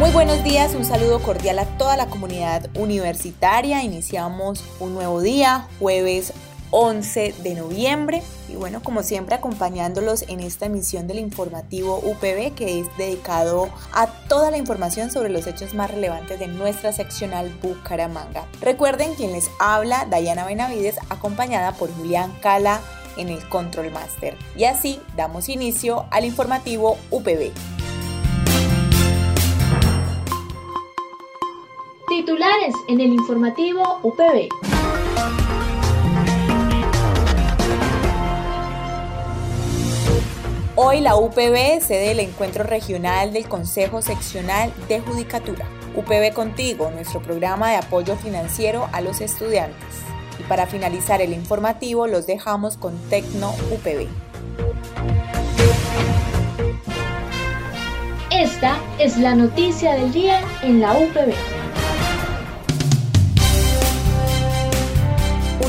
Muy buenos días, un saludo cordial a toda la comunidad universitaria. Iniciamos un nuevo día, jueves 11 de noviembre. Y bueno, como siempre, acompañándolos en esta emisión del informativo UPB que es dedicado a toda la información sobre los hechos más relevantes de nuestra seccional Bucaramanga. Recuerden quien les habla, Dayana Benavides, acompañada por Julián Cala en el Control Master. Y así damos inicio al informativo UPB. Titulares en el informativo UPB. Hoy la UPB cede el encuentro regional del Consejo Seccional de Judicatura. UPB Contigo, nuestro programa de apoyo financiero a los estudiantes. Y para finalizar el informativo los dejamos con Tecno UPB. Esta es la noticia del día en la UPB.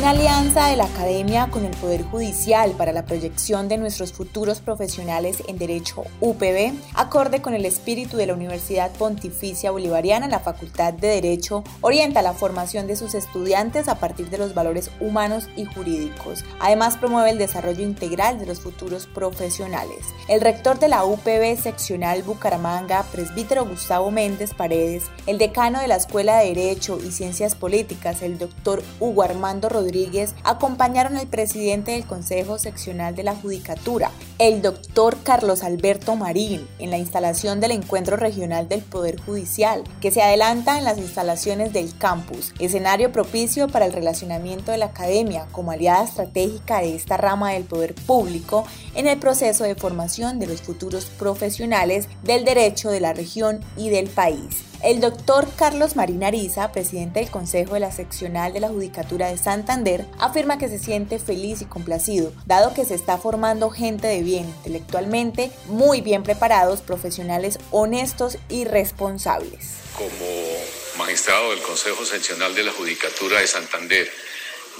Una alianza de la Academia con el Poder Judicial para la proyección de nuestros futuros profesionales en Derecho UPB, acorde con el espíritu de la Universidad Pontificia Bolivariana, la Facultad de Derecho orienta la formación de sus estudiantes a partir de los valores humanos y jurídicos. Además, promueve el desarrollo integral de los futuros profesionales. El rector de la UPB seccional Bucaramanga, presbítero Gustavo Méndez Paredes, el decano de la Escuela de Derecho y Ciencias Políticas, el doctor Hugo Armando Rodríguez, Rodríguez acompañaron al presidente del Consejo Seccional de la Judicatura, el doctor Carlos Alberto Marín, en la instalación del Encuentro Regional del Poder Judicial, que se adelanta en las instalaciones del campus, escenario propicio para el relacionamiento de la academia como aliada estratégica de esta rama del poder público en el proceso de formación de los futuros profesionales del derecho de la región y del país. El doctor Carlos Marín Ariza, presidente del Consejo de la Seccional de la Judicatura de Santander, afirma que se siente feliz y complacido, dado que se está formando gente de bien, intelectualmente muy bien preparados, profesionales honestos y responsables. Como magistrado del Consejo Seccional de la Judicatura de Santander,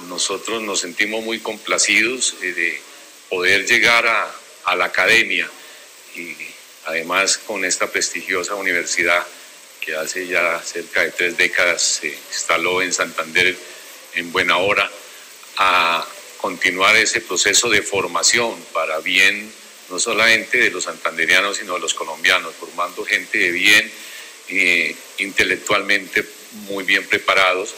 nosotros nos sentimos muy complacidos eh, de poder llegar a, a la academia y además con esta prestigiosa universidad que hace ya cerca de tres décadas se instaló en Santander en buena hora, a continuar ese proceso de formación para bien no solamente de los santanderianos, sino de los colombianos, formando gente de bien, eh, intelectualmente muy bien preparados,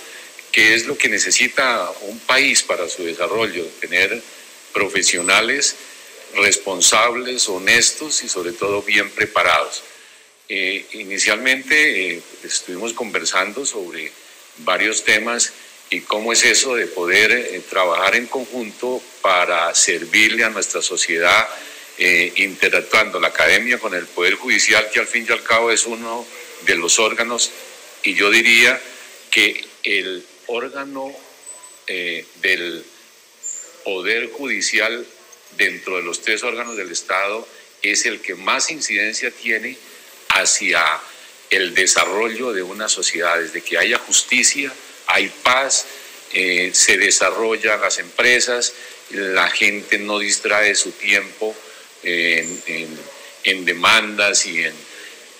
que es lo que necesita un país para su desarrollo, tener profesionales responsables, honestos y sobre todo bien preparados. Eh, inicialmente eh, estuvimos conversando sobre varios temas y cómo es eso de poder eh, trabajar en conjunto para servirle a nuestra sociedad, interactuando la academia con el Poder Judicial, que al fin y al cabo es uno de los órganos, y yo diría que el órgano del Poder Judicial dentro de los tres órganos del Estado es el que más incidencia tiene hacia el desarrollo de una sociedad, desde que haya justicia, hay paz, eh, se desarrollan las empresas, la gente no distrae su tiempo en, demandas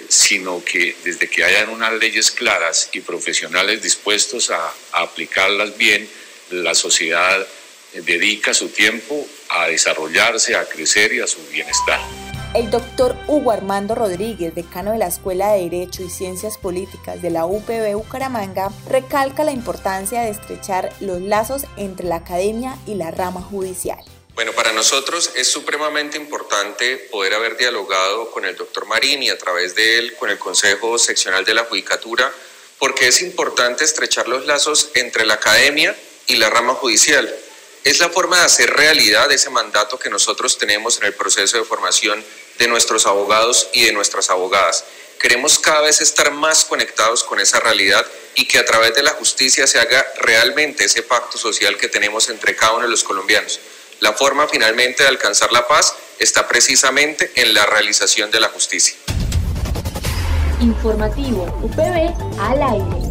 sino que desde que hayan unas leyes claras y profesionales dispuestos a aplicarlas bien, la sociedad dedica su tiempo a desarrollarse, a crecer y a su bienestar. El doctor Hugo Armando Rodríguez, decano de la Escuela de Derecho y Ciencias Políticas de la UPB Bucaramanga, recalca la importancia de estrechar los lazos entre la academia y la rama judicial. Bueno, para nosotros es supremamente importante poder haber dialogado con el doctor Marín y a través de él con el Consejo Seccional de la Judicatura, porque es importante estrechar los lazos entre la academia y la rama judicial. Es la forma de hacer realidad ese mandato que nosotros tenemos en el proceso de formación de nuestros abogados y de nuestras abogadas. Queremos cada vez estar más conectados con esa realidad y que a través de la justicia se haga realmente ese pacto social que tenemos entre cada uno de los colombianos. La forma finalmente de alcanzar la paz está precisamente en la realización de la justicia. Informativo UPB al aire.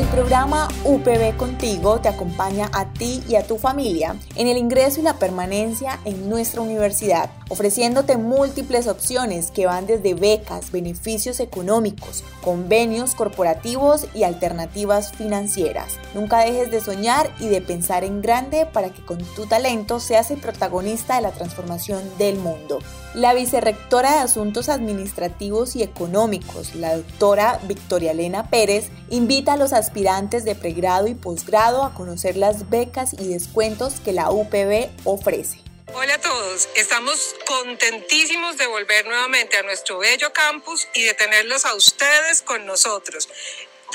El programa UPB Contigo te acompaña a ti y a tu familia en el ingreso y la permanencia en nuestra universidad, ofreciéndote múltiples opciones que van desde becas, beneficios económicos, convenios corporativos y alternativas financieras. Nunca dejes de soñar y de pensar en grande para que con tu talento seas el protagonista de la transformación del mundo. La vicerrectora de Asuntos Administrativos y Económicos, la doctora Victoria Elena Pérez, invita a los aspirantes de pregrado y posgrado a conocer las becas y descuentos que la UPB ofrece. Hola a todos, estamos contentísimos de volver nuevamente a nuestro bello campus y de tenerlos a ustedes con nosotros.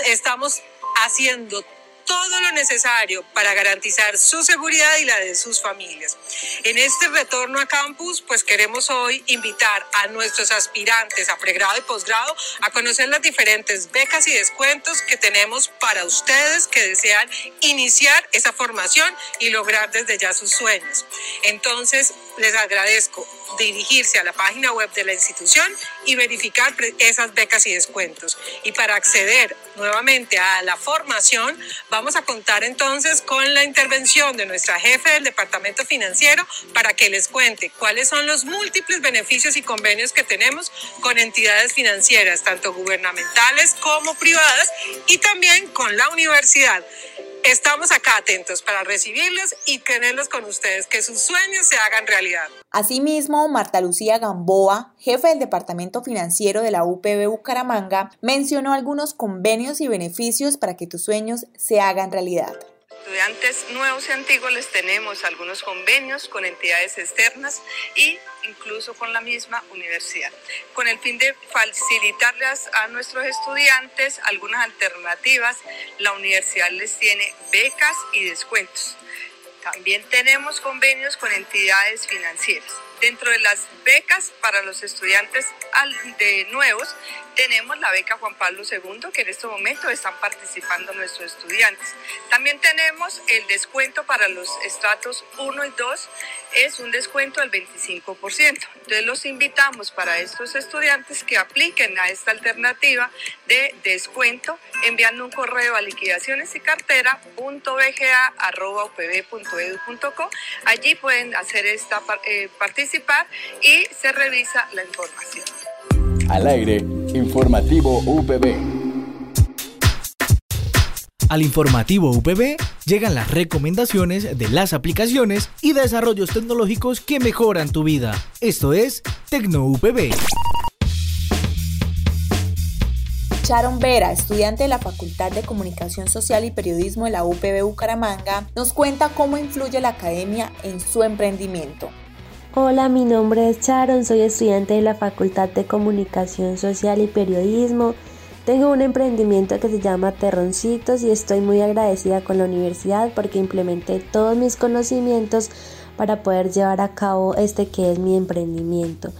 Estamos haciendo todo lo necesario para garantizar su seguridad y la de sus familias. En este retorno a campus, pues queremos hoy invitar a nuestros aspirantes a pregrado y posgrado a conocer las diferentes becas y descuentos que tenemos para ustedes que desean iniciar esa formación y lograr desde ya sus sueños. Entonces, les agradezco dirigirse a la página web de la institución y verificar esas becas y descuentos. Y para acceder nuevamente a la formación, vamos a contar entonces con la intervención de nuestra jefe del departamento financiero para que les cuente cuáles son los múltiples beneficios y convenios que tenemos con entidades financieras, tanto gubernamentales como privadas, y también con la universidad. Estamos acá atentos para recibirlos y tenerlos con ustedes, que sus sueños se hagan realidad. Asimismo, Marta Lucía Gamboa, jefe del Departamento Financiero de la UPB Bucaramanga, mencionó algunos convenios y beneficios para que tus sueños se hagan realidad estudiantes nuevos y antiguos les tenemos algunos convenios con entidades externas e incluso con la misma universidad, con el fin de facilitarles a nuestros estudiantes algunas alternativas. La universidad les tiene becas y descuentos. También tenemos convenios con entidades financieras. Dentro de las becas para los estudiantes de nuevos, tenemos la beca Juan Pablo II, que en este momento están participando nuestros estudiantes. También tenemos el descuento para los estratos 1 y 2, es un descuento del 25%. Entonces los invitamos para estos estudiantes que apliquen a esta alternativa de descuento enviando un correo a liquidaciones y cartera Allí pueden hacer esta eh, participar y se revisa la información. Al aire, informativo UPB. Al informativo UPB llegan las recomendaciones de las aplicaciones y desarrollos tecnológicos que mejoran tu vida. Esto es Tecno UPB. Sharon Vera, estudiante de la Facultad de Comunicación Social y Periodismo de la UPB Bucaramanga, nos cuenta cómo influye la academia en su emprendimiento. Hola, mi nombre es Sharon, soy estudiante de la Facultad de Comunicación Social y Periodismo. Tengo un emprendimiento que se llama Terroncitos y estoy muy agradecida con la universidad porque implementé todos mis conocimientos para poder llevar a cabo este que es mi emprendimiento.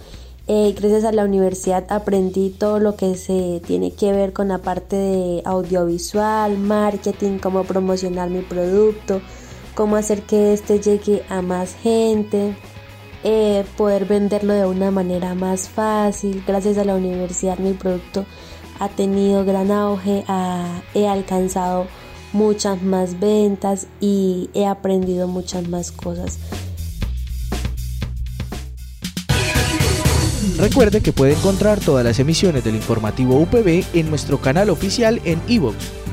Eh, gracias a la universidad aprendí todo lo que se tiene que ver con la parte de audiovisual, marketing, cómo promocionar mi producto, cómo hacer que este llegue a más gente. Eh, poder venderlo de una manera más fácil. Gracias a la universidad mi producto ha tenido gran auge, he alcanzado muchas más ventas y he aprendido muchas más cosas. Recuerde que puede encontrar todas las emisiones del informativo UPB en nuestro canal oficial en iVoox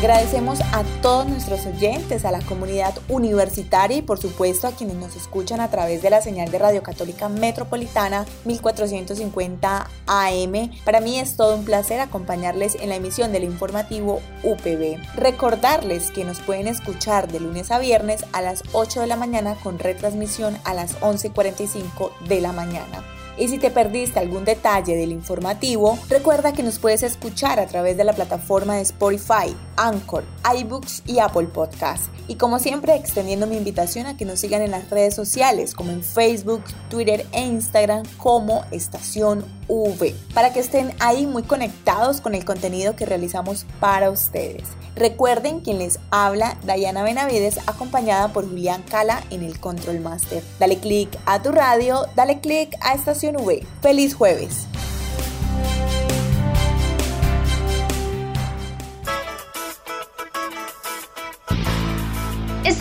Agradecemos a todos nuestros oyentes, a la comunidad universitaria y por supuesto a quienes nos escuchan a través de la señal de Radio Católica Metropolitana 1450 AM. Para mí es todo un placer acompañarles en la emisión del informativo UPB. Recordarles que nos pueden escuchar de lunes a viernes a las 8 de la mañana con retransmisión a las 11.45 de la mañana. Y si te perdiste algún detalle del informativo, recuerda que nos puedes escuchar a través de la plataforma de Spotify, Anchor, iBooks y Apple Podcasts. Y como siempre, extendiendo mi invitación a que nos sigan en las redes sociales, como en Facebook, Twitter e Instagram, como Estación Para que estén ahí muy conectados con el contenido que realizamos para ustedes. Recuerden quien les habla, Dayana Benavides, acompañada por Julián Cala en el Control Master. Dale click a tu radio, dale click a Estación V. Feliz jueves.